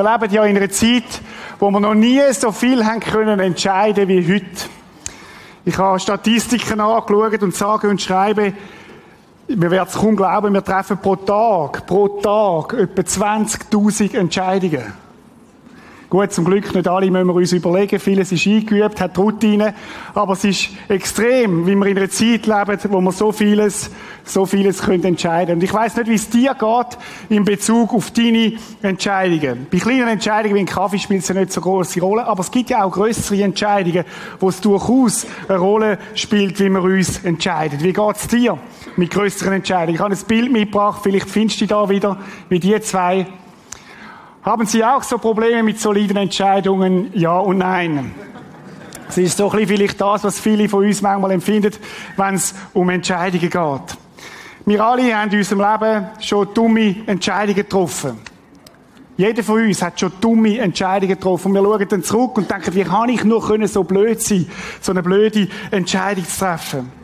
Wir leben ja in einer Zeit, wo wir noch nie so viel haben können entscheiden wie heute. Ich habe Statistiken angeschaut und sage und schreibe, wir werden es kaum glauben, wir treffen pro Tag, pro Tag etwa 20.000 Entscheidungen. Gut, zum Glück nicht alle müssen wir uns überlegen. Vieles ist eingeübt, hat Routine. Aber es ist extrem, wie wir in einer Zeit leben, wo wir so vieles, so vieles können entscheiden. Und ich weiß nicht, wie es dir geht in Bezug auf deine Entscheidungen. Bei kleinen Entscheidungen wie ein Kaffee spielt es ja nicht so große Rolle. Aber es gibt ja auch größere Entscheidungen, wo es durchaus eine Rolle spielt, wie wir uns entscheiden. Wie geht es dir mit größeren Entscheidungen? Ich habe ein Bild mitgebracht. Vielleicht findest du da wieder, wie die zwei haben Sie auch so Probleme mit soliden Entscheidungen? Ja und nein. Es ist so ein vielleicht das, was viele von uns manchmal empfinden, wenn es um Entscheidungen geht. Wir alle haben in unserem Leben schon dumme Entscheidungen getroffen. Jeder von uns hat schon dumme Entscheidungen getroffen. Und wir schauen dann zurück und denken, wie kann ich nur so blöd sein, so eine blöde Entscheidung zu treffen?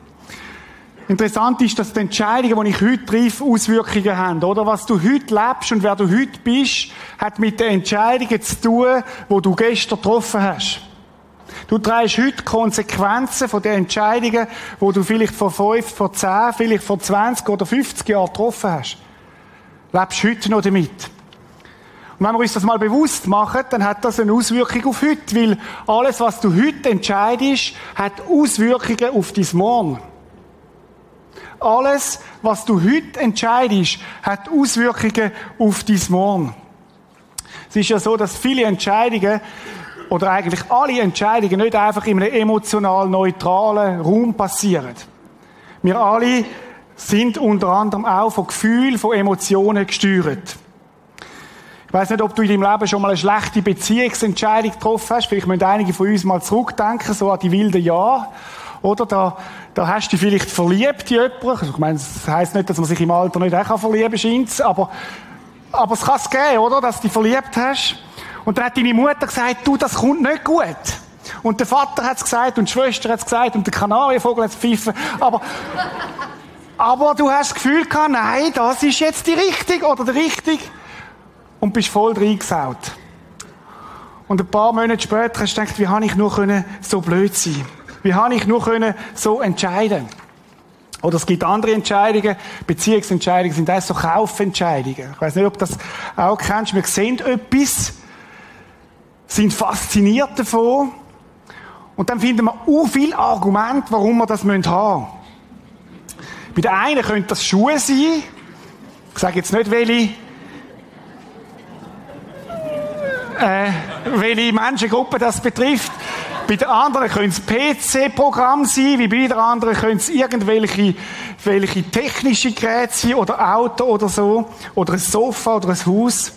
Interessant ist, dass die Entscheidungen, die ich heute treffe, Auswirkungen haben, oder? Was du heute lebst und wer du heute bist, hat mit den Entscheidungen zu tun, die du gestern getroffen hast. Du trägst heute Konsequenzen von den Entscheidungen, die du vielleicht vor fünf, vor zehn, vielleicht vor 20 oder 50 Jahren getroffen hast. Lebst heute noch damit. Und wenn wir uns das mal bewusst machen, dann hat das eine Auswirkung auf heute, weil alles, was du heute entscheidest, hat Auswirkungen auf dein Morgen. Alles, was du heute entscheidest, hat Auswirkungen auf dein Morgen. Es ist ja so, dass viele Entscheidungen oder eigentlich alle Entscheidungen nicht einfach in einem emotional neutralen Raum passieren. Wir alle sind unter anderem auch von Gefühlen, von Emotionen gesteuert. Ich weiß nicht, ob du in deinem Leben schon mal eine schlechte Beziehungsentscheidung getroffen hast. Vielleicht müssen einige von uns mal zurückdenken, so an die wilden Jahre. Oder da, da hast du vielleicht verliebt in jemanden. Also ich meine, das heisst nicht, dass man sich im Alter nicht auch verlieben scheint, aber, aber es kann es geben, oder? Dass du dich verliebt hast. Und dann hat deine Mutter gesagt, du, das kommt nicht gut. Und der Vater hat es gesagt und die Schwester hat es gesagt und der Kanarienvogel hat es pfiffen. Aber, aber du hast das Gefühl gehabt, nein, das ist jetzt die Richtige oder der Richtige. Und bist voll reingesaut. Und ein paar Monate später hast du gedacht, wie habe ich nur so blöd sein können? Wie habe ich nur können so entscheiden? Oder es gibt andere Entscheidungen, Beziehungsentscheidungen sind auch so Kaufentscheidungen. Ich weiß nicht, ob du das auch kennst. Wir sehen etwas, sind fasziniert davon und dann finden wir auch viel Argument, warum wir das haben müssen. Bei der einen könnte das Schuhe sein. Ich sage jetzt nicht, welche, äh, welche Menschengruppe das betrifft. Bei der anderen können es PC-Programm sein, wie bei der anderen können es irgendwelche welche technische Geräte sein oder Auto oder so, oder ein Sofa oder ein Haus.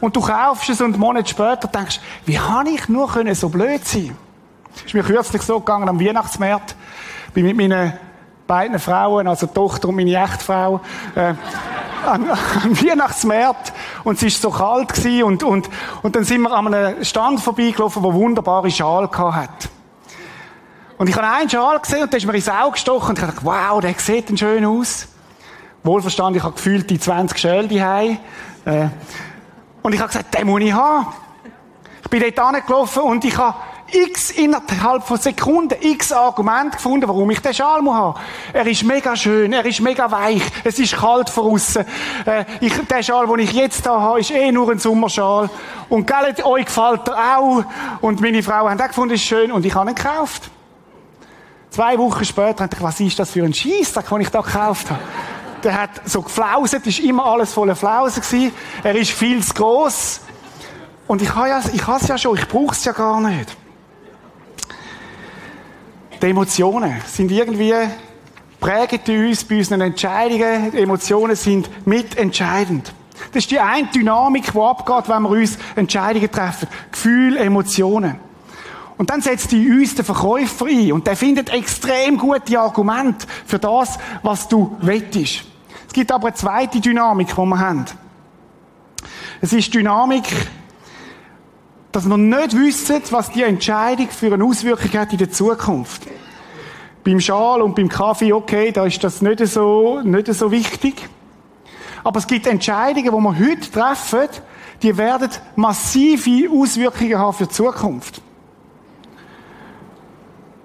Und du kaufst es und einen Monat später denkst, wie habe ich nur können so blöd sein? Es ist mir kürzlich so gegangen am Weihnachtsmarkt. Bin mit meinen beiden Frauen, also Tochter und meine Echtfrau, äh, am, am Weihnachtsmarkt und es ist so kalt gewesen und, und, und dann sind wir an einem Stand vorbeigelaufen, wo wunderbare Schal hat. Und ich habe einen Schal gesehen und der ist mir ins Auge gestochen und ich dachte, wow, der sieht denn schön aus. Wohlverstanden, ich habe gefühlt die 20 Schäle die äh, Und ich habe gesagt, den muss ich haben. Ich bin dort angelaufen und ich habe x innerhalb von Sekunden x Argumente gefunden, warum ich den Schal muss haben. Er ist mega schön, er ist mega weich, es ist kalt von außen. Äh, ich, der Schal, den ich jetzt da habe, ist eh nur ein Sommerschal. Und gell, euch gefällt er auch. Und meine Frau hat auch gefunden, ist schön. Und ich habe ihn gekauft. Zwei Wochen später dachte ich, was ist das für ein Scheissdreck, den ich da gekauft habe? Der hat so geflauset, ist immer alles voller Flausen gewesen. Er ist viel zu gross. Und ich habe es ja schon, ich brauche es ja gar nicht. Die Emotionen sind irgendwie prägen uns bei unseren Entscheidungen. Die Emotionen sind mitentscheidend. Das ist die eine Dynamik, die abgeht, wenn wir uns Entscheidungen treffen. Gefühl, Emotionen. Und dann setzt die uns der Verkäufer ein und der findet extrem gute Argumente für das, was du wettest. Es gibt aber eine zweite Dynamik, die wir haben. Es ist Dynamik, dass wir nicht wissen, was die Entscheidung für eine Auswirkung hat in der Zukunft. Beim Schal und beim Kaffee, okay, da ist das nicht so, nicht so wichtig. Aber es gibt Entscheidungen, die wir heute treffen, die werden massive Auswirkungen haben für die Zukunft.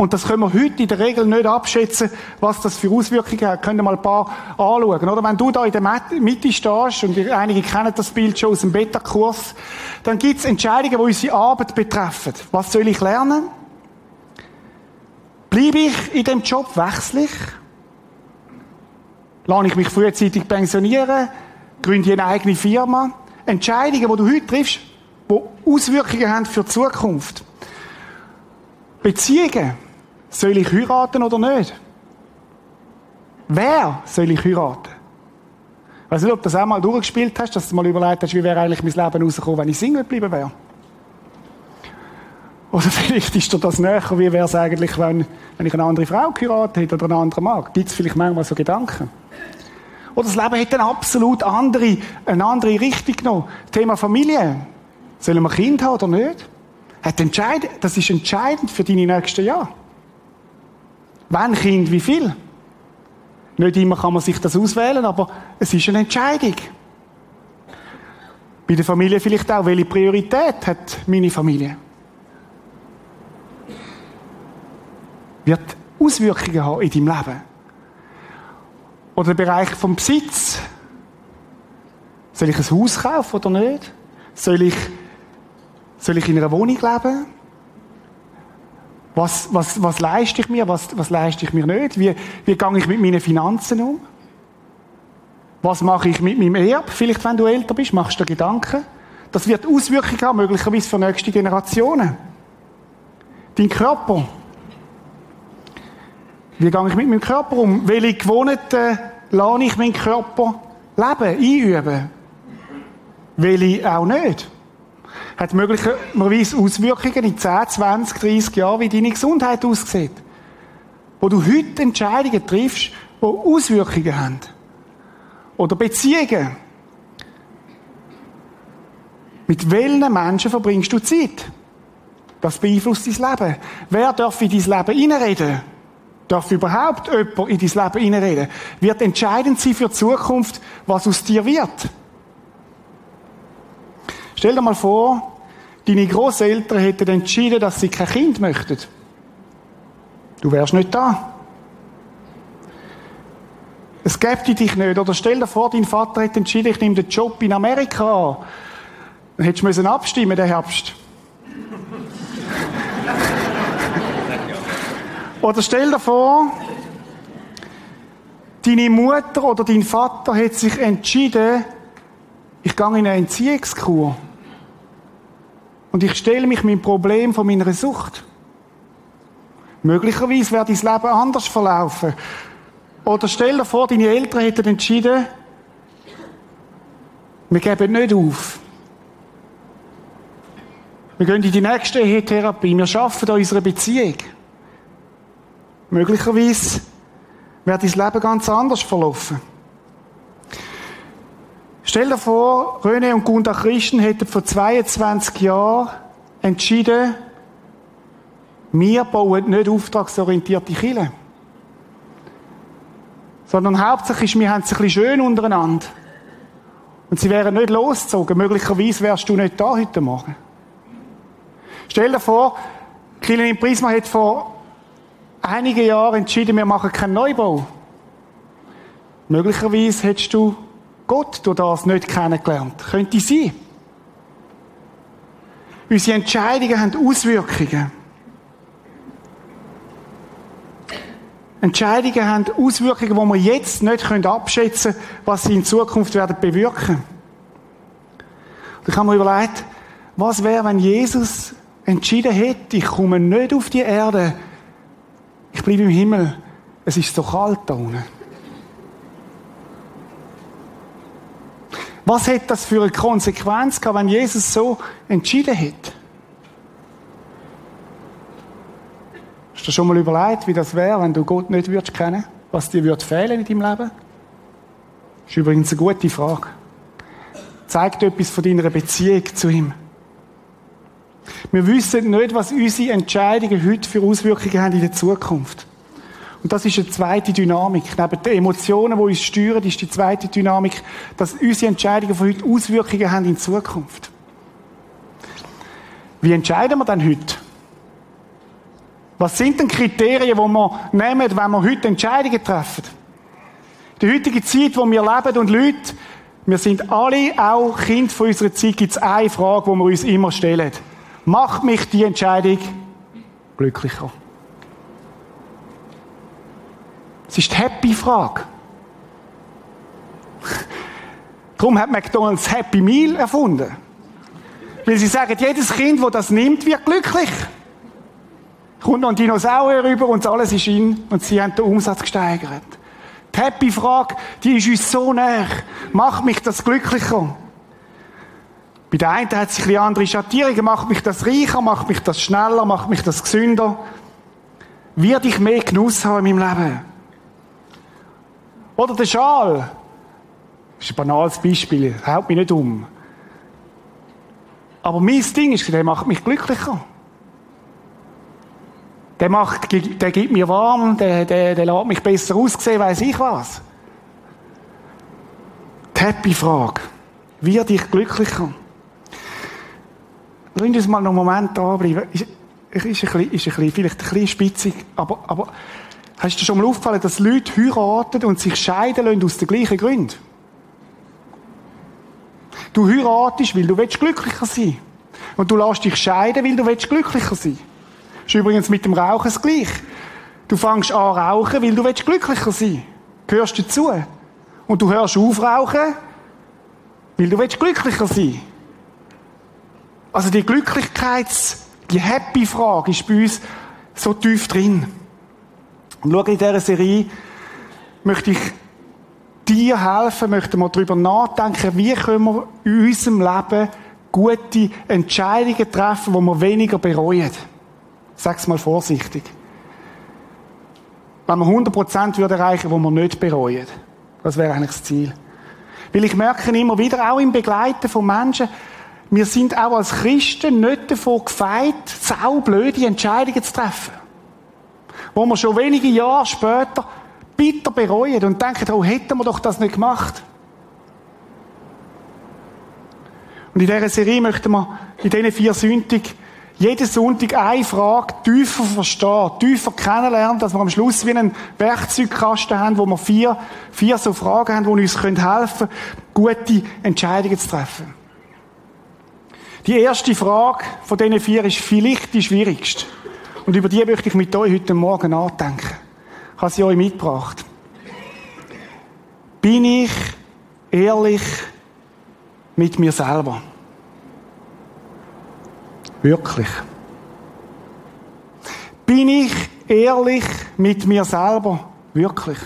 Und das können wir heute in der Regel nicht abschätzen, was das für Auswirkungen hat. Können wir mal ein paar anschauen, oder? Wenn du da in der Mitte stehst, und einige kennen das Bild schon aus dem Beta-Kurs, dann gibt es Entscheidungen, die unsere Arbeit betreffen. Was soll ich lernen? Bleibe ich in dem Job? Wechsle ich? Lade ich mich frühzeitig pensionieren? Gründe ich eine eigene Firma? Entscheidungen, die du heute triffst, die Auswirkungen haben für die Zukunft. Beziehungen. Soll ich heiraten oder nicht? Wer soll ich heiraten? Ich weiß nicht, ob du das auch mal durchgespielt hast, dass du mal überlegt hast, wie wäre eigentlich mein Leben rausgekommen, wenn ich Single geblieben wäre. Oder vielleicht ist dir das näher, wie wäre es eigentlich, wenn, wenn ich eine andere Frau geheiratet hätte oder einen anderen Mann. Gibt es vielleicht manchmal so Gedanken? Oder das Leben hat eine absolut andere, eine andere Richtung genommen. Thema Familie. Sollen wir Kind haben oder nicht? Das ist entscheidend für deine nächsten Jahre. Wann Kind, wie viel? Nicht immer kann man sich das auswählen, aber es ist eine Entscheidung. Bei der Familie vielleicht auch, welche Priorität hat meine Familie? Wird Auswirkungen haben in deinem Leben. Oder der Bereich vom Besitz. Soll ich ein Haus kaufen oder nicht? Soll ich, soll ich in einer Wohnung leben? Was, was, was leiste ich mir, was, was leiste ich mir nicht? Wie, wie gehe ich mit meinen Finanzen um? Was mache ich mit meinem Erb? Vielleicht, wenn du älter bist, machst du dir Gedanken. Das wird Auswirkungen haben, möglicherweise für nächste Generationen. Dein Körper. Wie gehe ich mit meinem Körper um? Welche Gewohnheiten lasse ich meinen Körper leben, einüben? Welche auch nicht? Hat möglicherweise Auswirkungen in 10, 20, 30 Jahren, wie deine Gesundheit aussieht. Wo du heute Entscheidungen triffst, die Auswirkungen haben. Oder Beziehungen. Mit welchen Menschen verbringst du Zeit? Das beeinflusst dein Leben. Wer darf in dein Leben hineinreden? Darf überhaupt jemand in dein Leben hineinreden? Wird entscheidend sein für die Zukunft, was aus dir wird. Stell dir mal vor, deine Großeltern hätten entschieden, dass sie kein Kind möchten. Du wärst nicht da. Es gäbe dich nicht. Oder stell dir vor, dein Vater hätte entschieden, ich nehme den Job in Amerika an. Dann hättest du abstimmen den Herbst. oder stell dir vor, deine Mutter oder dein Vater hätte sich entschieden, ich gehe in eine Entziehungskur. Und ich stelle mich mein Problem von meiner Sucht. Möglicherweise wird dein Leben anders verlaufen. Oder stell dir vor, deine Eltern hätten entschieden, wir geben nicht auf. Wir gehen in die nächste Ehetherapie. Wir schaffen an unserer Beziehung. Möglicherweise wird dein Leben ganz anders verlaufen. Stell dir vor, René und Gunda Christen hätten vor 22 Jahren entschieden, wir bauen nicht auftragsorientierte Kirche. Sondern hauptsächlich ist, wir haben es ein bisschen schön untereinander. Und sie wären nicht losgezogen. Möglicherweise wärst du nicht da heute Morgen. Stell dir vor, Kirche im Prisma hat vor einigen Jahren entschieden, wir machen keinen Neubau. Möglicherweise hättest du Gott durch das nicht kennengelernt. Könnte sein. Unsere Entscheidungen haben Auswirkungen. Entscheidungen haben Auswirkungen, die wir jetzt nicht abschätzen können, was sie in Zukunft werden bewirken. ich habe mir überlegt, was wäre, wenn Jesus entschieden hätte, ich komme nicht auf die Erde, ich bleibe im Himmel, es ist so kalt da unten. Was hätte das für eine Konsequenz gehabt, wenn Jesus so entschieden hätte? Hast du schon mal überlegt, wie das wäre, wenn du Gott nicht würdest kennen? Was dir würde fehlen in deinem Leben? Das ist übrigens eine gute Frage. Zeigt etwas von deiner Beziehung zu ihm. Wir wissen nicht, was unsere Entscheidungen heute für Auswirkungen haben in der Zukunft. Und das ist eine zweite Dynamik. Neben den Emotionen, die uns steuern, ist die zweite Dynamik, dass unsere Entscheidungen von heute Auswirkungen haben in Zukunft. Wie entscheiden wir denn heute? Was sind denn Kriterien, die wir nehmen, wenn wir heute Entscheidungen treffen? In der heutigen Zeit, wo wir leben und Leute, wir sind alle auch Kind von unserer Zeit, gibt es eine Frage, die wir uns immer stellen. Macht mich die Entscheidung glücklicher? Es ist die Happy-Frage. Darum hat McDonalds Happy Meal erfunden. Weil sie sagen, jedes Kind, das das nimmt, wird glücklich. Kommt noch ein Dinosaurier rüber und alles ist in und sie haben den Umsatz gesteigert. Die Happy-Frage, die ist uns so nah. Macht mich das glücklicher? Bei der einen hat sich ein andere Schattierungen. Macht mich das reicher? Macht mich das schneller? Macht mich das gesünder? Wird ich mehr Genuss haben in meinem Leben? Oder der Schal. Das ist ein banales Beispiel. Haut mich nicht um. Aber mein Ding ist, der macht mich glücklicher. Der macht, der gibt mir warm, der, der, der lässt mich besser aussehen, weiß ich was. Die Happy-Frage. Wird dich glücklicher? Lass uns mal noch einen Moment da bleiben. Ist, ist, ein bisschen, ist ein bisschen, vielleicht ein bisschen spitzig, aber, aber hast du schon mal aufgefallen, dass Leute heiraten und sich scheiden lassen aus den gleichen Gründen? Du heiratest, weil du glücklicher sein. Und du lässt dich scheiden, weil du glücklicher sein willst. Ist übrigens mit dem Rauchen das Gleiche. Du fängst an rauchen, weil du glücklicher sein willst. Gehörst dazu. Und du hörst auf rauchen, weil du glücklicher sein willst. Also die Glücklichkeits-, die Happy-Frage ist bei uns so tief drin. Und schau, in dieser Serie möchte ich dir helfen, möchten wir darüber nachdenken, wie können wir in unserem Leben gute Entscheidungen treffen, die wir weniger bereuen. Sag's mal vorsichtig. Wenn wir 100% würde erreichen, wo wir nicht bereuen. Das wäre eigentlich das Ziel. Weil ich merke immer wieder, auch im Begleiten von Menschen, wir sind auch als Christen nicht davon gefeit, saublöde Entscheidungen zu treffen. Wo wir schon wenige Jahre später bitter bereuen und denken, oh, hätten wir doch das nicht gemacht. Und in dieser Serie möchten wir in diesen vier Sünden jeden Sonntag eine Frage tiefer verstehen, tiefer kennenlernen, dass wir am Schluss wie einen Werkzeugkasten haben, wo wir vier, vier so Fragen haben, die uns helfen können, gute Entscheidungen zu treffen. Die erste Frage von diesen vier ist vielleicht die schwierigste. Und über die möchte ich mit euch heute Morgen nachdenken habe sie euch mitgebracht. Bin ich ehrlich mit mir selber? Wirklich. Bin ich ehrlich mit mir selber? Wirklich.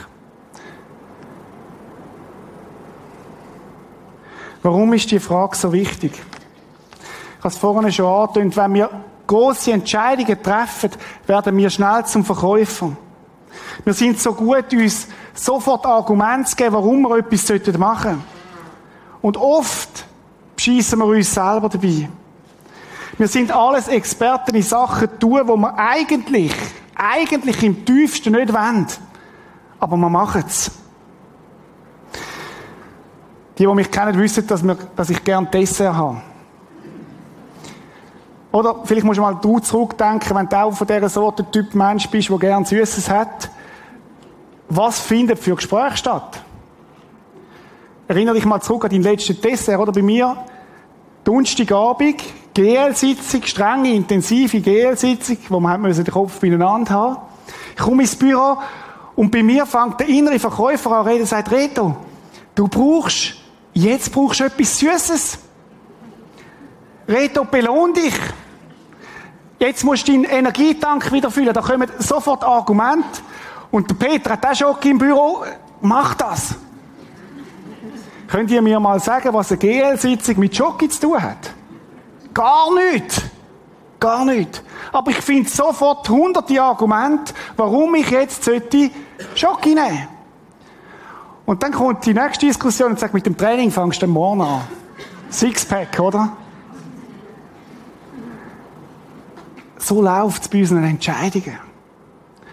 Warum ist die Frage so wichtig? Ich habe es vorhin schon angetönt, wenn wir große Entscheidungen treffen, werden wir schnell zum Verkäufer. Wir sind so gut, uns sofort Argumente zu geben, warum wir etwas machen sollten. Und oft schießen wir uns selber dabei. Wir sind alles Experten in Sachen tun, wo wir eigentlich, eigentlich im tiefsten nicht wollen. Aber wir machen es. Die, die mich kennen, wissen, dass, ich gerne Dessert habe. Oder vielleicht musst du mal du zurückdenken, wenn du auch von dieser Sorte Typ Mensch bist, der gerne Süßes hat. Was findet für Gespräche statt? Erinnere dich mal zurück an deinen letzten Dessert, oder? Bei mir, Donnerstagabend, GL-Sitzung, strenge, intensive GL-Sitzung, wo man den Kopf beieinander haben Ich komme ins Büro und bei mir fängt der innere Verkäufer an reden sagt, Reto, du brauchst, jetzt brauchst du etwas Süßes. Reto, belohn dich. Jetzt musst du deinen Energietank wieder füllen. Da kommen sofort Argumente. Und der Peter hat auch Schock im Büro. Mach das. Könnt ihr mir mal sagen, was eine GL-Sitzung mit Schoki zu tun hat? Gar nicht. Gar nicht. Aber ich finde sofort hunderte Argumente, warum ich jetzt sollte Schoki nehmen. Und dann kommt die nächste Diskussion und sagt, mit dem Training fangst du morgen an. Sixpack, oder? So läuft es bei unseren Entscheidungen.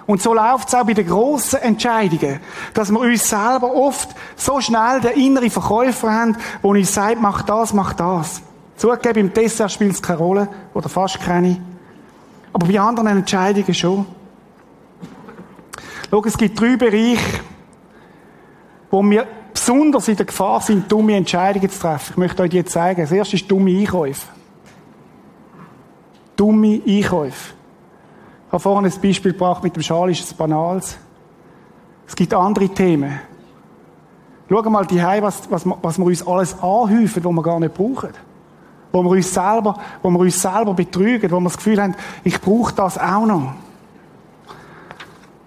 Und so läuft es auch bei den grossen Entscheidungen, dass wir uns selber oft so schnell den inneren Verkäufer haben, der uns sagt, mach das, mach das. Zugegeben, im Dessert spielt es keine Rolle, oder fast keine. Aber bei anderen Entscheidungen schon. Schau, es gibt drei Bereiche, wo wir besonders in der Gefahr sind, dumme Entscheidungen zu treffen. Ich möchte euch die jetzt zeigen. Das erste ist dumme Einkäufe. Dumme Einkäufe. Ich habe vorhin ein Beispiel gebracht mit dem Schal, ist es banales. Es gibt andere Themen. Schau mal die was, was, was wir uns alles anhäufen, was wir gar nicht brauchen. Wo wir uns selber, wo wir uns selber betrügen, wo wir das Gefühl haben, ich brauche das auch noch.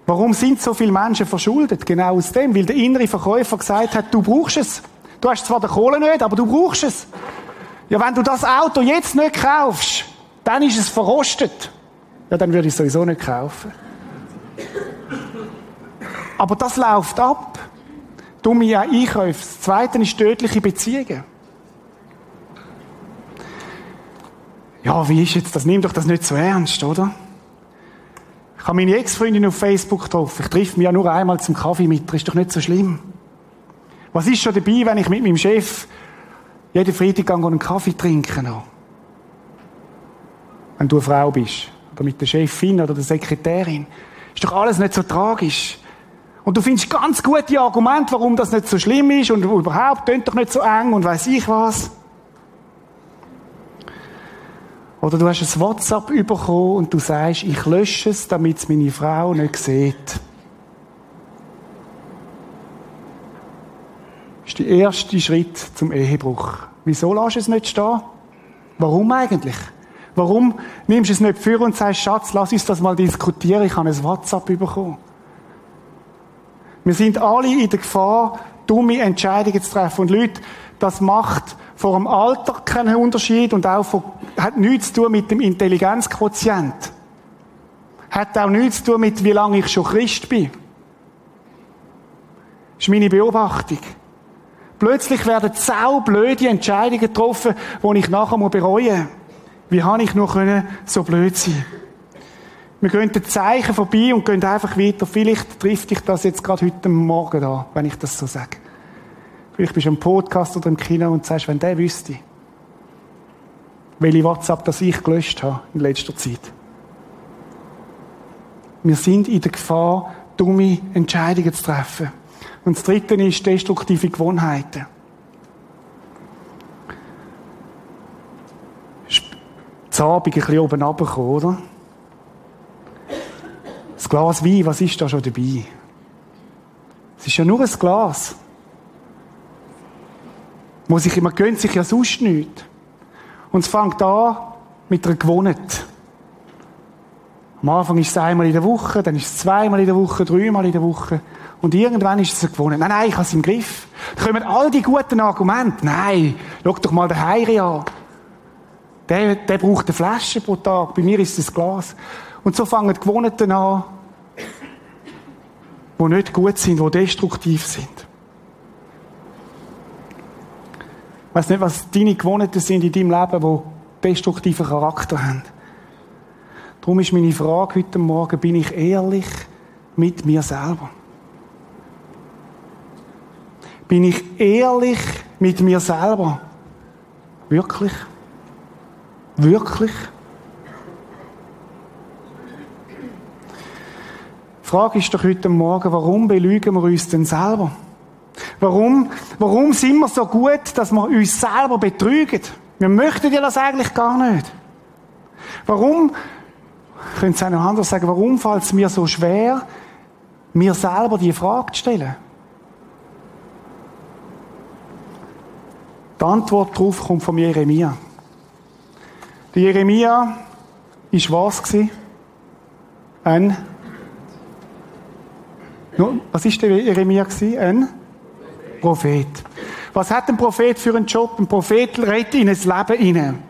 Warum sind so viele Menschen verschuldet? Genau aus dem, weil der innere Verkäufer gesagt hat, du brauchst es. Du hast zwar die Kohle nicht, aber du brauchst es. Ja, wenn du das Auto jetzt nicht kaufst, dann ist es verrostet. Ja, dann würde ich es sowieso nicht kaufen. Aber das läuft ab. Dumme Einkäufe. Das Zweite ist tödliche Beziehungen. Ja, wie ist jetzt das? Nimm doch das nicht so ernst, oder? Ich habe meine Ex-Freundin auf Facebook getroffen. Ich treffe mich ja nur einmal zum Kaffee mit. Das ist doch nicht so schlimm. Was ist schon dabei, wenn ich mit meinem Chef jeden Freitag einen Kaffee trinken noch? Wenn du eine Frau bist oder mit der Chefin oder der Sekretärin. Ist doch alles nicht so tragisch. Und du findest ganz gute Argumente, warum das nicht so schlimm ist und überhaupt, tönt doch nicht so eng und weiß ich was. Oder du hast ein WhatsApp bekommen und du sagst, ich lösche es, damit es meine Frau nicht sieht. Das ist der erste Schritt zum Ehebruch. Wieso lässt du es nicht stehen? Warum eigentlich? Warum nimmst du es nicht für und sagst, Schatz, lass uns das mal diskutieren, ich habe ein WhatsApp bekommen. Wir sind alle in der Gefahr, dumme Entscheidungen zu treffen. Und Leute, das macht vor dem Alter keinen Unterschied und auch von, hat nichts zu tun mit dem Intelligenzquotient. Hat auch nichts zu tun mit, wie lange ich schon Christ bin. Das ist meine Beobachtung. Plötzlich werden saublöde Entscheidungen getroffen, die ich nachher bereuen muss. Wie habe ich nur können so blöd sein? Wir gehen den Zeichen vorbei und gehen einfach weiter. Vielleicht trifft dich das jetzt gerade heute Morgen da, wenn ich das so sage. Vielleicht bist du im Podcast oder im Kino und sagst, wenn der wüsste, welche WhatsApp das ich gelöscht habe in letzter Zeit. Wir sind in der Gefahr, dumme Entscheidungen zu treffen. Und das dritte ist destruktive Gewohnheiten. Zabig ein bisschen oben runtergekommen, oder? Das Glas Wein, was ist da schon dabei? Es ist ja nur ein Glas. Wo sich, man gönnt sich ja sonst nichts. Und es fängt an mit einer Gewohnheit. Am Anfang ist es einmal in der Woche, dann ist es zweimal in der Woche, dreimal in der Woche. Und irgendwann ist es eine Gewohnheit. Nein, nein, ich habe es im Griff. Da kommen all die guten Argumente. Nein, schau doch mal den Heiri an. Der, der braucht eine Flasche pro Tag. Bei mir ist es ein Glas. Und so fangen die Gewohnheiten an, die nicht gut sind, die destruktiv sind. Ich weiss nicht, was deine Gewohnheiten sind in deinem Leben, die destruktiven Charakter haben. Darum ist meine Frage heute Morgen, bin ich ehrlich mit mir selber? Bin ich ehrlich mit mir selber? Wirklich? Wirklich? Die Frage ist doch heute Morgen, warum belügen wir uns denn selber? Warum, warum sind wir so gut, dass wir uns selber betrügen? Wir möchten ja das eigentlich gar nicht. Warum, ich könnte es auch noch anders sagen, warum fällt es mir so schwer, mir selber die Frage zu stellen? Die Antwort darauf kommt von Jeremia. Der Jeremia ist was gewesen? Ein was ist der Jeremia gewesen? Ein Prophet. Was hat ein Prophet für einen Job? Ein Prophet redet in ein Leben hinein.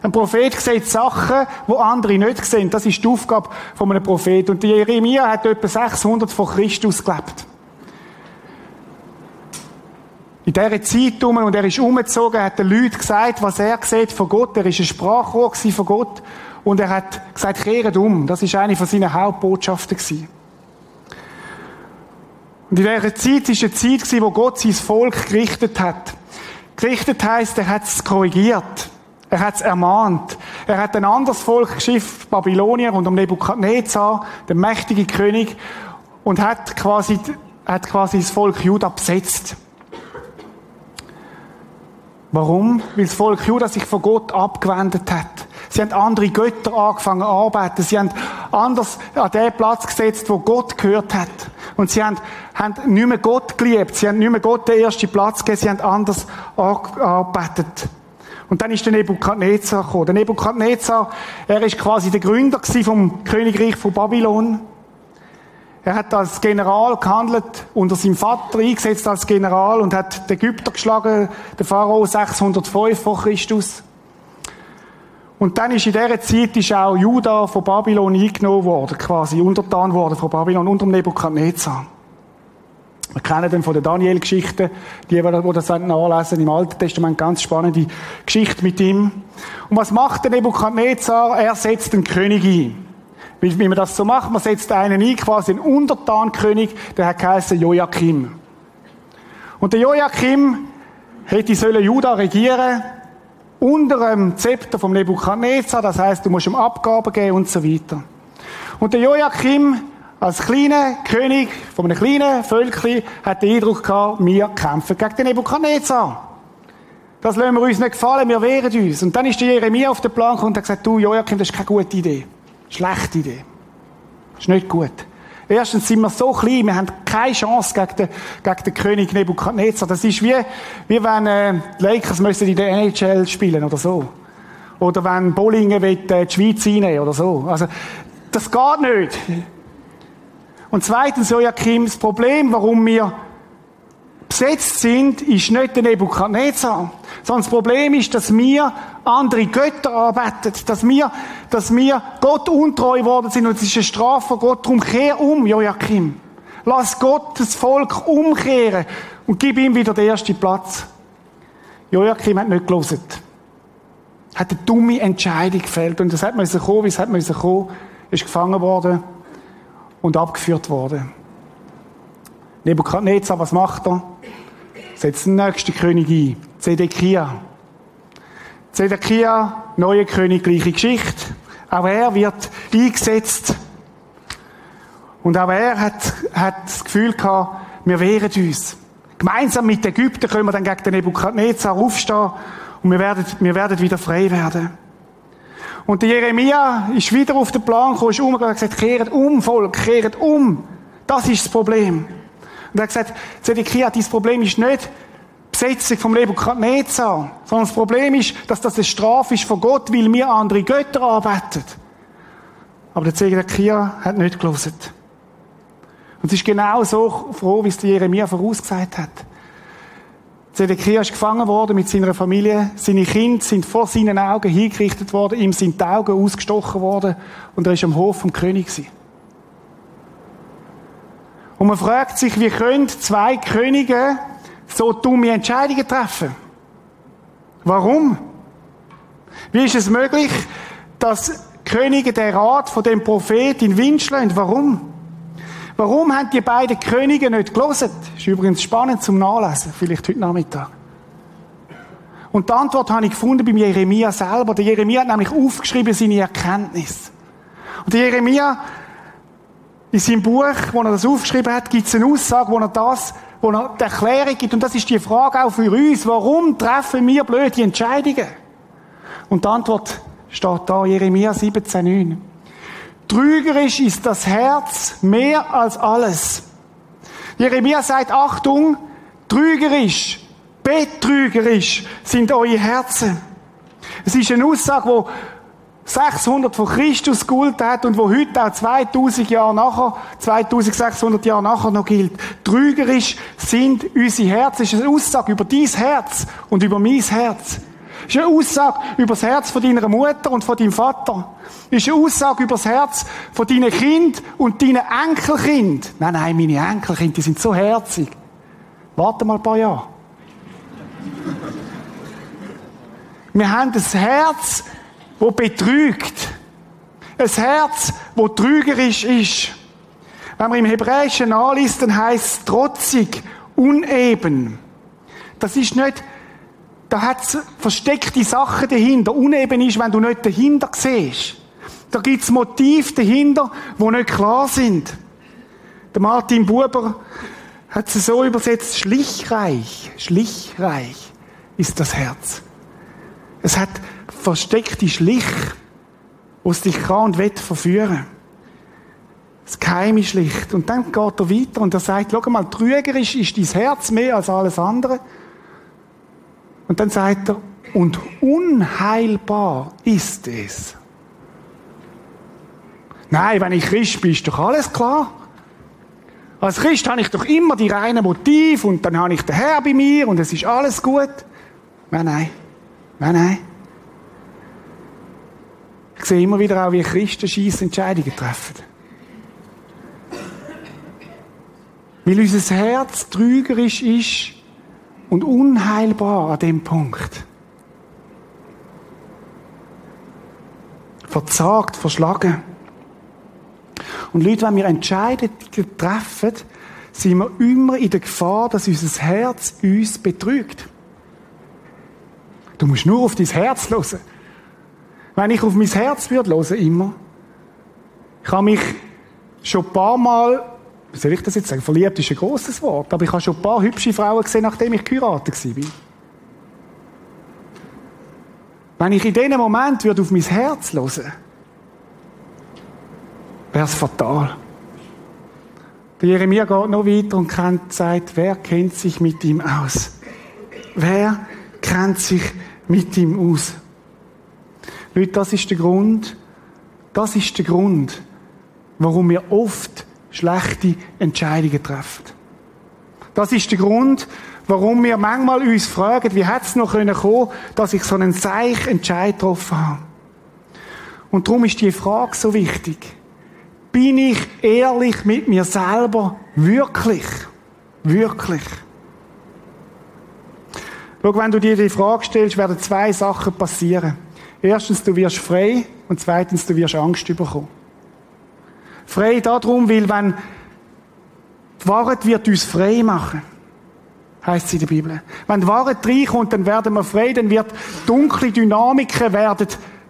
Ein Prophet sieht Sachen, wo andere nicht sehen. Das ist die Aufgabe von einem Prophet. Und Jeremia hat etwa 600 vor Christus gelebt. In dieser Zeit um, und er ist umgezogen, hat den Leuten gesagt, was er sieht von Gott. Er ist ein Sprachrohr von Gott. Und er hat gesagt, kehret um. Das ist eine von seinen Hauptbotschaften. Und in dieser Zeit war eine Zeit, wo Gott sein Volk gerichtet hat. Gerichtet heisst, er hat es korrigiert. Er hat es ermahnt. Er hat ein anderes Volk geschifft, Babylonier, und um Nebukadnezar, der mächtige König, und hat quasi, hat quasi das Volk Juda besetzt. Warum? Weil das Volk Juda sich von Gott abgewendet hat. Sie haben andere Götter angefangen zu arbeiten. Sie haben anders an den Platz gesetzt, wo Gott gehört hat. Und sie haben, haben nicht mehr Gott geliebt. Sie haben nicht mehr Gott den ersten Platz gegeben. Sie haben anders gearbeitet. Und dann ist der Nebukadnezar gekommen. Der Nebukadnezar, er ist quasi der Gründer vom Königreich von Babylon. Er hat als General gehandelt, unter seinem Vater eingesetzt als General und hat den Ägypter geschlagen, den Pharao 605 vor Christus. Und dann ist in dieser Zeit ist auch Juda von Babylon eingenommen worden, quasi untertan worden von Babylon unter dem Nebukadnezar. Wir kennen den von der Daniel-Geschichte, die, die das nachlesen im Alten Testament, ganz spannende Geschichte mit ihm. Und was macht der Nebukadnezar? Er setzt den König ein. Wie, wie man das so macht, man setzt einen ein, quasi einen Untertankönig, der hat geheißen Joachim. Und der Joachim hätte sollen Juda regieren, unter dem Zepter vom Nebukadnezar, das heißt, du musst ihm Abgaben geben und so weiter. Und der Joachim, als kleiner König von einem kleinen Völkchen, hat den Eindruck gehabt, wir kämpfen gegen den Nebukadnezar. Das lassen wir uns nicht gefallen, wir wehren uns. Und dann ist der Jeremia auf den Plan gekommen und hat gesagt, du Joachim, das ist keine gute Idee. Schlechte Idee. Ist nicht gut. Erstens sind wir so klein, wir haben keine Chance gegen den, gegen den König Nebukadnezar. Das ist wie, wie wenn äh, die Lakers müssen in der NHL spielen oder so. Oder wenn Bollingen äh, die Schweiz reinnehmen oder so. Also, das geht nicht. Und zweitens, Joachim, das Problem, warum wir besetzt sind, ist nicht der Nebukadnezar. Sondern das Problem ist, dass wir andere Götter arbeiten, dass wir, dass wir Gott untreu worden sind und es ist eine Strafe von Gott. Darum kehr um, Joachim. Lass Gott das Volk umkehren und gib ihm wieder den ersten Platz. Joachim hat nicht gelesen. Hat eine dumme Entscheidung gefällt und das hat man kommen, wie es hat man kommen, ist gefangen worden und abgeführt worden. Nebukadnezar, was macht er? Setzt den nächsten König ein. Zedekia. Zedekia, neue König, gleiche Geschichte. Auch er wird eingesetzt. Und auch er hat, hat das Gefühl gehabt, wir wehren uns. Gemeinsam mit Ägypten können wir dann gegen den Nebukadnezar aufstehen und wir werden, wir werden wieder frei werden. Und der Jeremia ist wieder auf den Plan gekommen, ist umgegangen und gesagt, kehrt um, Volk, kehrt um. Das ist das Problem. Und er hat gesagt, Zedekia, dein Problem ist nicht Besetzung vom Nebukadnezar, sondern das Problem ist, dass das eine Strafe ist von Gott, weil wir andere Götter arbeiten. Aber der Zedekia hat nicht gelesen. Und es ist genau so froh, wie es der Jeremia vorausgesagt hat. Zedekia ist gefangen worden mit seiner Familie. Seine Kinder sind vor seinen Augen hingerichtet worden. Ihm sind die Augen ausgestochen worden. Und er ist am Hof vom König gewesen. Und man fragt sich, wie können zwei Könige so dumme Entscheidungen treffen? Warum? Wie ist es möglich, dass Könige den Rat von dem Prophet in Wind schlagen? Warum? Warum haben die beiden Könige nicht gelesen? Ist übrigens spannend zum Nachlesen, vielleicht heute Nachmittag. Und die Antwort habe ich gefunden beim Jeremia selber. Der Jeremia hat nämlich aufgeschrieben seine Erkenntnis. Und der Jeremia in seinem Buch, wo er das aufgeschrieben hat, gibt es eine Aussage, wo er das, wo er die Erklärung gibt. Und das ist die Frage auch für uns. Warum treffen wir blöde Entscheidungen? Und die Antwort steht da, Jeremia 17,9. Trügerisch ist das Herz mehr als alles. Jeremia sagt, Achtung, trügerisch, betrügerisch sind eure Herzen. Es ist eine Aussage, wo 600 vor Christus gilt hat und wo heute auch 2000 Jahre nachher, 2600 Jahre nachher noch gilt. Trügerisch sind unsere Herzen. Das ist eine Aussage über dein Herz und über mein Herz. Das ist eine Aussage über das Herz von deiner Mutter und von deinem Vater. Das ist eine Aussage über das Herz von deinen Kind und deinen Enkelkind. Nein, nein, meine Enkelkinder, die sind so herzig. Warte mal ein paar Jahre. Wir haben das Herz wo betrügt. Ein Herz, wo trügerisch ist. Wenn man im Hebräischen nachliest, dann heißt es trotzig, uneben. Das ist nicht, da hat es versteckte Sachen dahinter. Uneben ist, wenn du nicht dahinter siehst. Da gibt's Motive dahinter, wo nicht klar sind. Der Martin Buber hat es so übersetzt, schlichreich, schlichreich ist das Herz. Es hat versteckte Schlich, was dich kann und will verführen. Das Geheim ist schlicht. Und dann geht er weiter und er sagt, schau mal, trügerisch ist dein Herz mehr als alles andere. Und dann sagt er, und unheilbar ist es. Nein, wenn ich Christ bin, ist doch alles klar. Als Christ habe ich doch immer die reinen Motiv und dann habe ich den Herr bei mir und es ist alles gut. Nein, nein. Nein, nein. Ich sehe immer wieder auch, wie Christen scheiß Entscheidungen treffen. Weil unser Herz trügerisch ist und unheilbar an dem Punkt. Verzagt, verschlagen. Und Leute, wenn wir Entscheidungen treffen, sind wir immer in der Gefahr, dass unser Herz uns betrügt. Du musst nur auf dein Herz hören. Wenn ich auf mein Herz würde hören, immer, ich habe mich schon ein paar Mal, wie soll ich das jetzt sagen, verliebt ist ein großes Wort, aber ich habe schon ein paar hübsche Frauen gesehen, nachdem ich geheiratet war. Wenn ich in diesem Moment würde auf mein Herz hören, wäre es fatal. Der Jeremia geht noch weiter und kennt, sagt, wer kennt sich mit ihm aus? Wer kennt sich mit ihm aus? Leute, das ist der Grund, das ist der Grund, warum wir oft schlechte Entscheidungen treffen. Das ist der Grund, warum wir manchmal uns fragen, wie hätte es noch kommen können, dass ich so einen seich Entscheid getroffen habe. Und darum ist die Frage so wichtig. Bin ich ehrlich mit mir selber? Wirklich? Wirklich? Schau, wenn du dir die Frage stellst, werden zwei Sachen passieren. Erstens, du wirst frei und zweitens, du wirst Angst bekommen. Frei darum, weil wenn die Wahrheit wird uns frei machen, heißt es in der Bibel. Wenn die Wahrheit reinkommt, dann werden wir frei, dann wird dunkle Dynamiken werden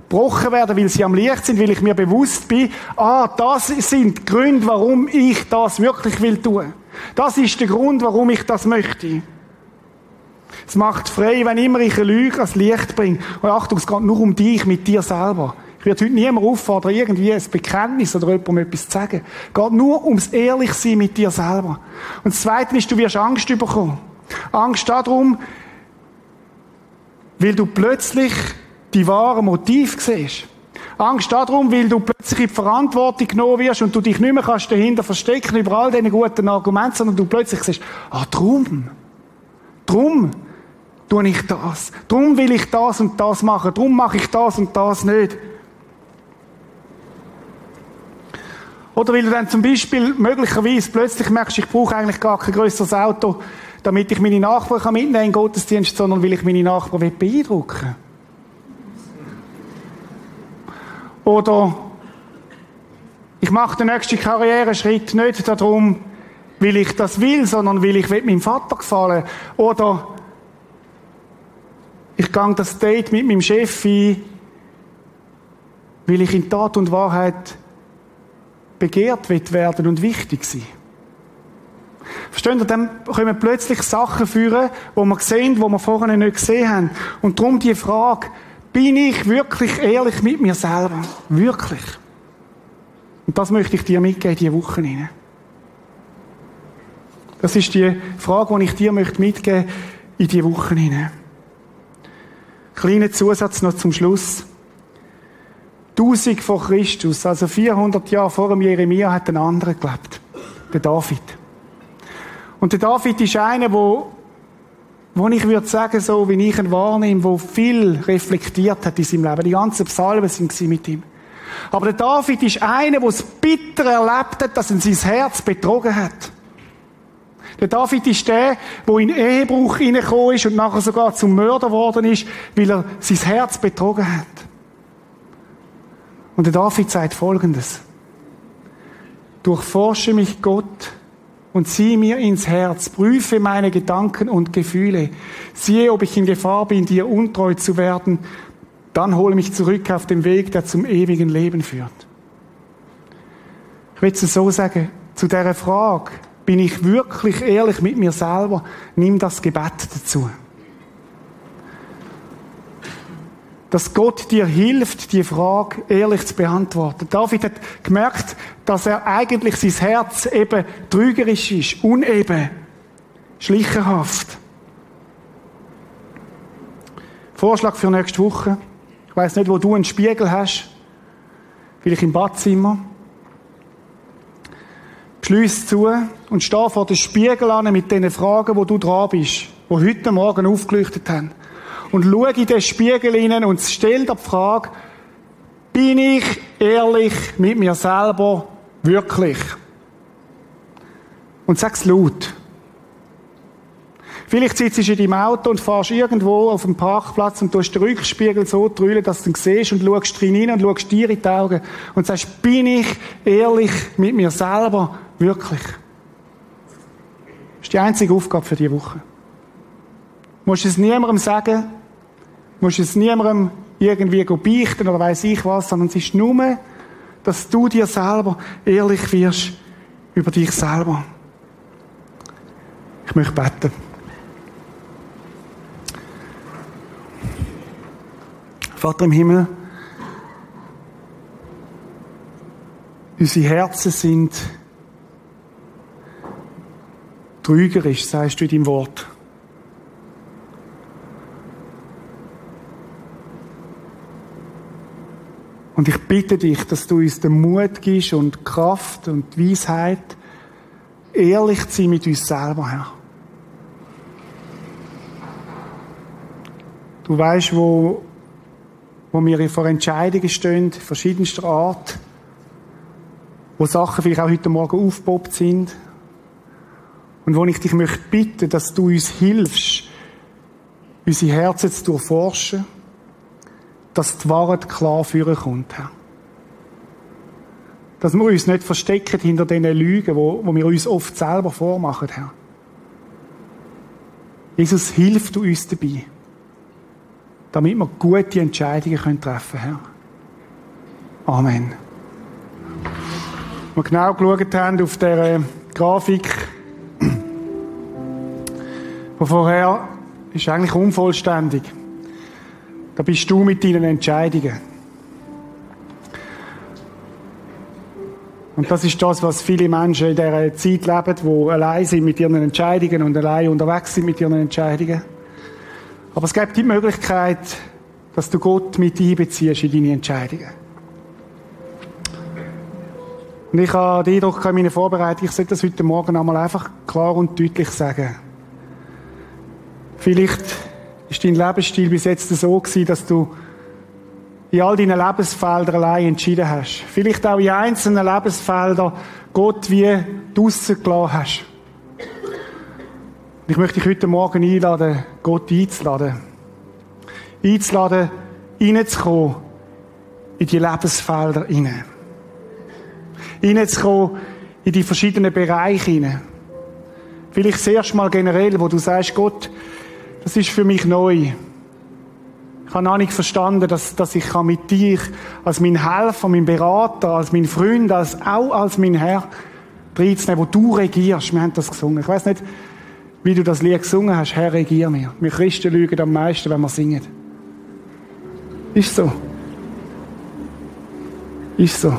gebrochen werden, weil sie am Licht sind, weil ich mir bewusst bin, ah, das sind Gründe, warum ich das wirklich will tun. Das ist der Grund, warum ich das möchte. Es macht frei, wenn immer ich eine Lüge ans Licht bringe. Und Achtung, es geht nur um dich, mit dir selber. Ich werde heute niemand auffordern, irgendwie ein Bekenntnis oder jemandem etwas zu sagen. Es geht nur ums Ehrlichsein mit dir selber. Und das Zweite ist, du wirst Angst bekommen. Angst darum, weil du plötzlich die wahren Motiv siehst. Angst darum, weil du plötzlich in die Verantwortung genommen wirst und du dich nicht mehr kannst dahinter verstecken über all diese guten Argumente, sondern du plötzlich siehst, ah, drum, drum tue ich das, drum will ich das und das machen, drum mache ich das und das nicht. Oder weil du dann zum Beispiel möglicherweise plötzlich merkst, ich brauche eigentlich gar kein größeres Auto, damit ich meine Nachbarn mitnehmen kann in Gottesdienst, sondern weil ich meine Nachbarn beeindrucken will. Oder ich mache den nächsten Karriereschritt nicht darum, weil ich das will, sondern weil ich meinem Vater gefallen Oder ich gehe das Date mit meinem Chef ein, weil ich in Tat und Wahrheit begehrt werden und wichtig sein. Verstehen ihr? Dann kommen plötzlich Sachen führen, wo wir sehen, wo wir vorher nicht gesehen haben. Und darum die Frage, bin ich wirklich ehrlich mit mir selber? Wirklich? Und das möchte ich dir mitgeben, diese Woche hinein. Das ist die Frage, die ich dir möchte mitgeben in diese Woche hinein. Kleiner Zusatz noch zum Schluss. 1000 vor Christus, also 400 Jahre vor dem Jeremia, hat ein anderer gelebt. Der David. Und der David ist einer, wo wo ich würde sagen, so wie ich ihn wahrnehme, wo viel reflektiert hat in seinem Leben. Die ganzen Psalmen sind mit ihm. Aber der David ist einer, der es bitter erlebt hat, dass ihn sein Herz betrogen hat. Der David ist der, der in Ehebruch hineingekommen ist und nachher sogar zum Mörder geworden ist, weil er sein Herz betrogen hat. Und der David sagt Folgendes. Durchforsche mich, Gott, und sieh mir ins Herz, prüfe meine Gedanken und Gefühle, siehe, ob ich in Gefahr bin, dir untreu zu werden, dann hole mich zurück auf den Weg, der zum ewigen Leben führt. Ich will es so sagen, zu dieser Frage, bin ich wirklich ehrlich mit mir selber, nimm das Gebet dazu. dass Gott dir hilft, die Frage ehrlich zu beantworten. David hat gemerkt, dass er eigentlich sein Herz eben trügerisch ist, uneben, schlichenhaft. Vorschlag für nächste Woche. Ich weiß nicht, wo du einen Spiegel hast. Vielleicht im Badzimmer. Schließ zu und steh vor dem Spiegel an mit den Fragen, wo du dran bist, wo heute Morgen aufgeleuchtet haben und schaue in den Spiegel hinein und stelle die Frage, bin ich ehrlich mit mir selber wirklich? Und sag's laut. Vielleicht sitzt du in deinem Auto und fährst irgendwo auf dem Parkplatz und tust den Rückspiegel so drüllen, dass du ihn siehst und schaust hin und schaust dir in die Augen und sagst, bin ich ehrlich mit mir selber wirklich? Das ist die einzige Aufgabe für diese Woche. Du musst es niemandem sagen, Du musst es niemandem irgendwie beichten oder weiß ich was, sondern es ist nur, dass du dir selber ehrlich wirst über dich selber. Ich möchte beten. Vater im Himmel, unsere Herzen sind trügerisch, sagst du in deinem Wort. Und ich bitte dich, dass du uns den Mut gibst und Kraft und Weisheit, ehrlich zu sein mit uns selber, Herr. Du weißt, wo, wo wir vor Entscheidungen stehen, verschiedenster Art, wo Sachen vielleicht auch heute Morgen aufgepoppt sind. Und wo ich dich möchte bitten, dass du uns hilfst, unsere Herzen zu durchforschen dass die Wahrheit klar führen kommt, Herr. Dass wir uns nicht verstecken hinter diesen Lügen, wo, wo wir uns oft selber vormachen, Herr. Jesus, hilf du uns dabei, damit wir gute Entscheidungen treffen können, Herr. Amen. Wir genau geschaut haben auf der Grafik, von vorher ist eigentlich unvollständig. Da bist du mit deinen Entscheidungen. Und das ist das, was viele Menschen in dieser Zeit leben, die allein sind mit ihren Entscheidungen und allein unterwegs sind mit ihren Entscheidungen. Aber es gibt die Möglichkeit, dass du Gott mit einbeziehst in deine Entscheidungen. Und ich habe den Eindruck in meiner Vorbereitung, ich sollte das heute Morgen einmal einfach klar und deutlich sagen. Vielleicht ist dein Lebensstil bis jetzt so gewesen, dass du in all deinen Lebensfeldern allein entschieden hast. Vielleicht auch in einzelnen Lebensfeldern Gott wie draussen gelassen hast. Ich möchte dich heute Morgen einladen, Gott einzuladen. Einzuladen, reinzukommen in die Lebensfelder hinein. Reinzukommen in die verschiedenen Bereiche hinein. Vielleicht das erste Mal generell, wo du sagst, Gott, das ist für mich neu. Ich habe noch nicht verstanden, dass, dass ich mit dir als mein Helfer, mein Berater, als mein Freund, als, auch als mein Herr reinzunehmen, wo du regierst. Wir haben das gesungen. Ich weiß nicht, wie du das Lied gesungen hast. Herr, regier mir. Wir Christen lügen am meisten, wenn wir singen. Ist so. Ist so.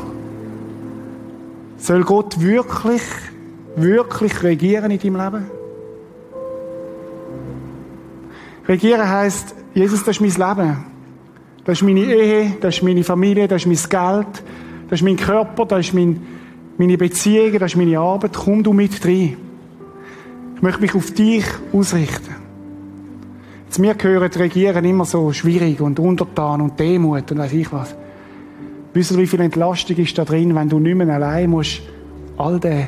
Soll Gott wirklich, wirklich regieren in deinem Leben? Regieren heisst, Jesus, das ist mein Leben. Das ist meine Ehe, das ist meine Familie, das ist mein Geld, das ist mein Körper, das ist mein, meine Beziehungen, das ist meine Arbeit. Komm du mit rein. Ich möchte mich auf dich ausrichten. Jetzt, mir gehören Regieren immer so schwierig und untertan und Demut und weiß ich was. Wisst ihr, wie viel Entlastung ist da drin, wenn du nicht mehr allein musst, all die,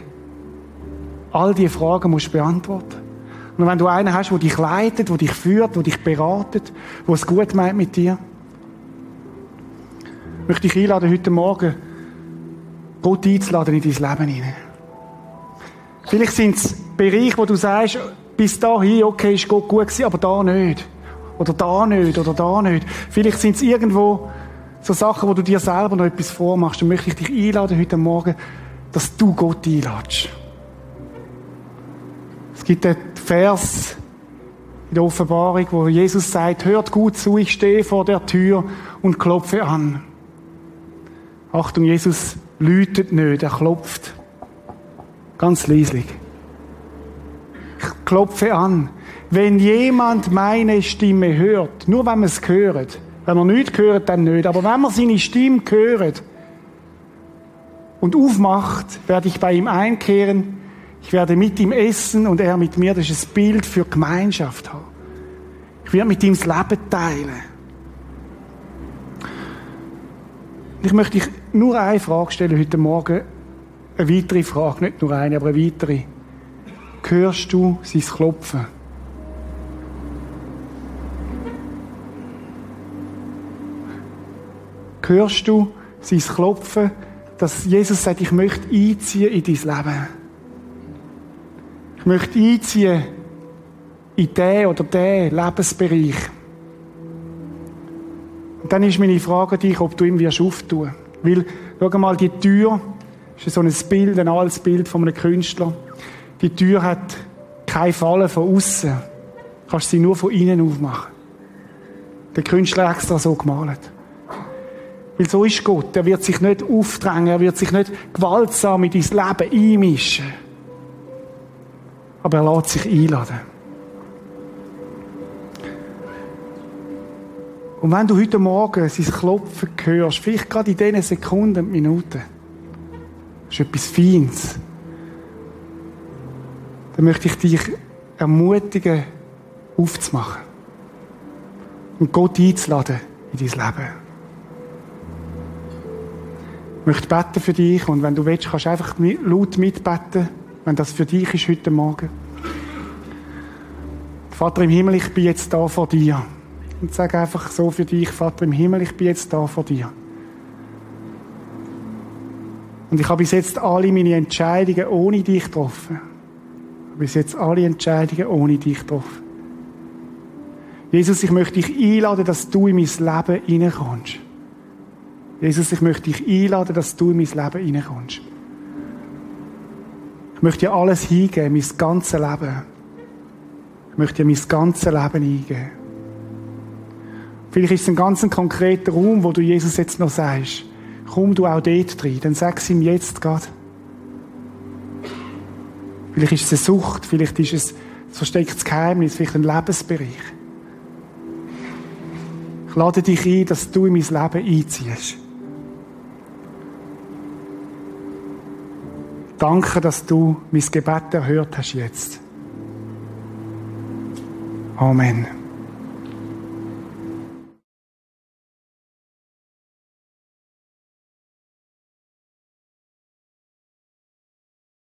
all die Fragen musst beantworten. Und wenn du einen hast, der dich leitet, der dich führt, der dich beratet, der es gut meint mit dir, möchte ich einladen, heute Morgen Gott einzuladen in dein Leben hinein. Vielleicht sind es Bereiche, wo du sagst, bis dahin, okay, ist Gott gut gewesen, aber da nicht. Oder da nicht, oder da nicht. Vielleicht sind es irgendwo so Sachen, wo du dir selber noch etwas vormachst. Dann möchte ich dich einladen heute Morgen, dass du Gott einladest. Es gibt einen Vers in der Offenbarung, wo Jesus sagt, hört gut zu, ich stehe vor der Tür und klopfe an. Achtung, Jesus läutet nicht, er klopft. Ganz leislich. Ich klopfe an. Wenn jemand meine Stimme hört, nur wenn man es hört, wenn man nichts hört, dann nicht, aber wenn man seine Stimme hört und aufmacht, werde ich bei ihm einkehren, ich werde mit ihm essen und er mit mir, das ist ein Bild für Gemeinschaft haben. Ich werde mit ihm das Leben teilen. Ich möchte dich nur eine Frage stellen heute Morgen. Eine weitere Frage, nicht nur eine, aber eine weitere. Hörst du sein Klopfen? Hörst du sein Klopfen, dass Jesus sagt, ich möchte einziehen in dein Leben? Ich möchte einziehen in den oder den Lebensbereich. Und dann ist meine Frage an dich, ob du ihm wirst auftun. Weil, schau mal, die Tür ist so ein Bild, ein altes Bild von einem Künstler. Die Tür hat kein Fallen von außen. Du kannst sie nur von innen aufmachen. Der Künstler hat extra so gemalt. Weil so ist Gott. Er wird sich nicht aufdrängen, er wird sich nicht gewaltsam in dein Leben einmischen. Aber er lässt sich einladen. Und wenn du heute Morgen sein Klopfen hörst, vielleicht gerade in diesen Sekunden und Minuten, ist etwas Feines, dann möchte ich dich ermutigen, aufzumachen und Gott einzuladen in dein Leben. Ich möchte beten für dich und wenn du willst, kannst du einfach laut mitbeten, wenn das für dich ist heute Morgen. Vater im Himmel, ich bin jetzt da vor dir und sag einfach so für dich, Vater im Himmel, ich bin jetzt da vor dir. Und ich habe bis jetzt alle meine Entscheidungen ohne dich getroffen. Ich habe bis jetzt alle Entscheidungen ohne dich getroffen. Jesus, ich möchte dich einladen, dass du in mein Leben hineinkommst. Jesus, ich möchte dich einladen, dass du in mein Leben hineinkommst. Ich möchte dir alles hingeben, mein ganzes Leben. Ich möchte dir mein ganzes Leben eingeben. Vielleicht ist es ein ganz konkreter Raum, wo du Jesus jetzt noch sagst. Komm du auch dort rein, dann sag es ihm jetzt gerade. Vielleicht ist es eine Sucht, vielleicht ist es ein verstecktes Geheimnis, vielleicht ein Lebensbereich. Ich lade dich ein, dass du in mein Leben einziehst. Danke, dass du mein Gebet erhört hast jetzt. Amen.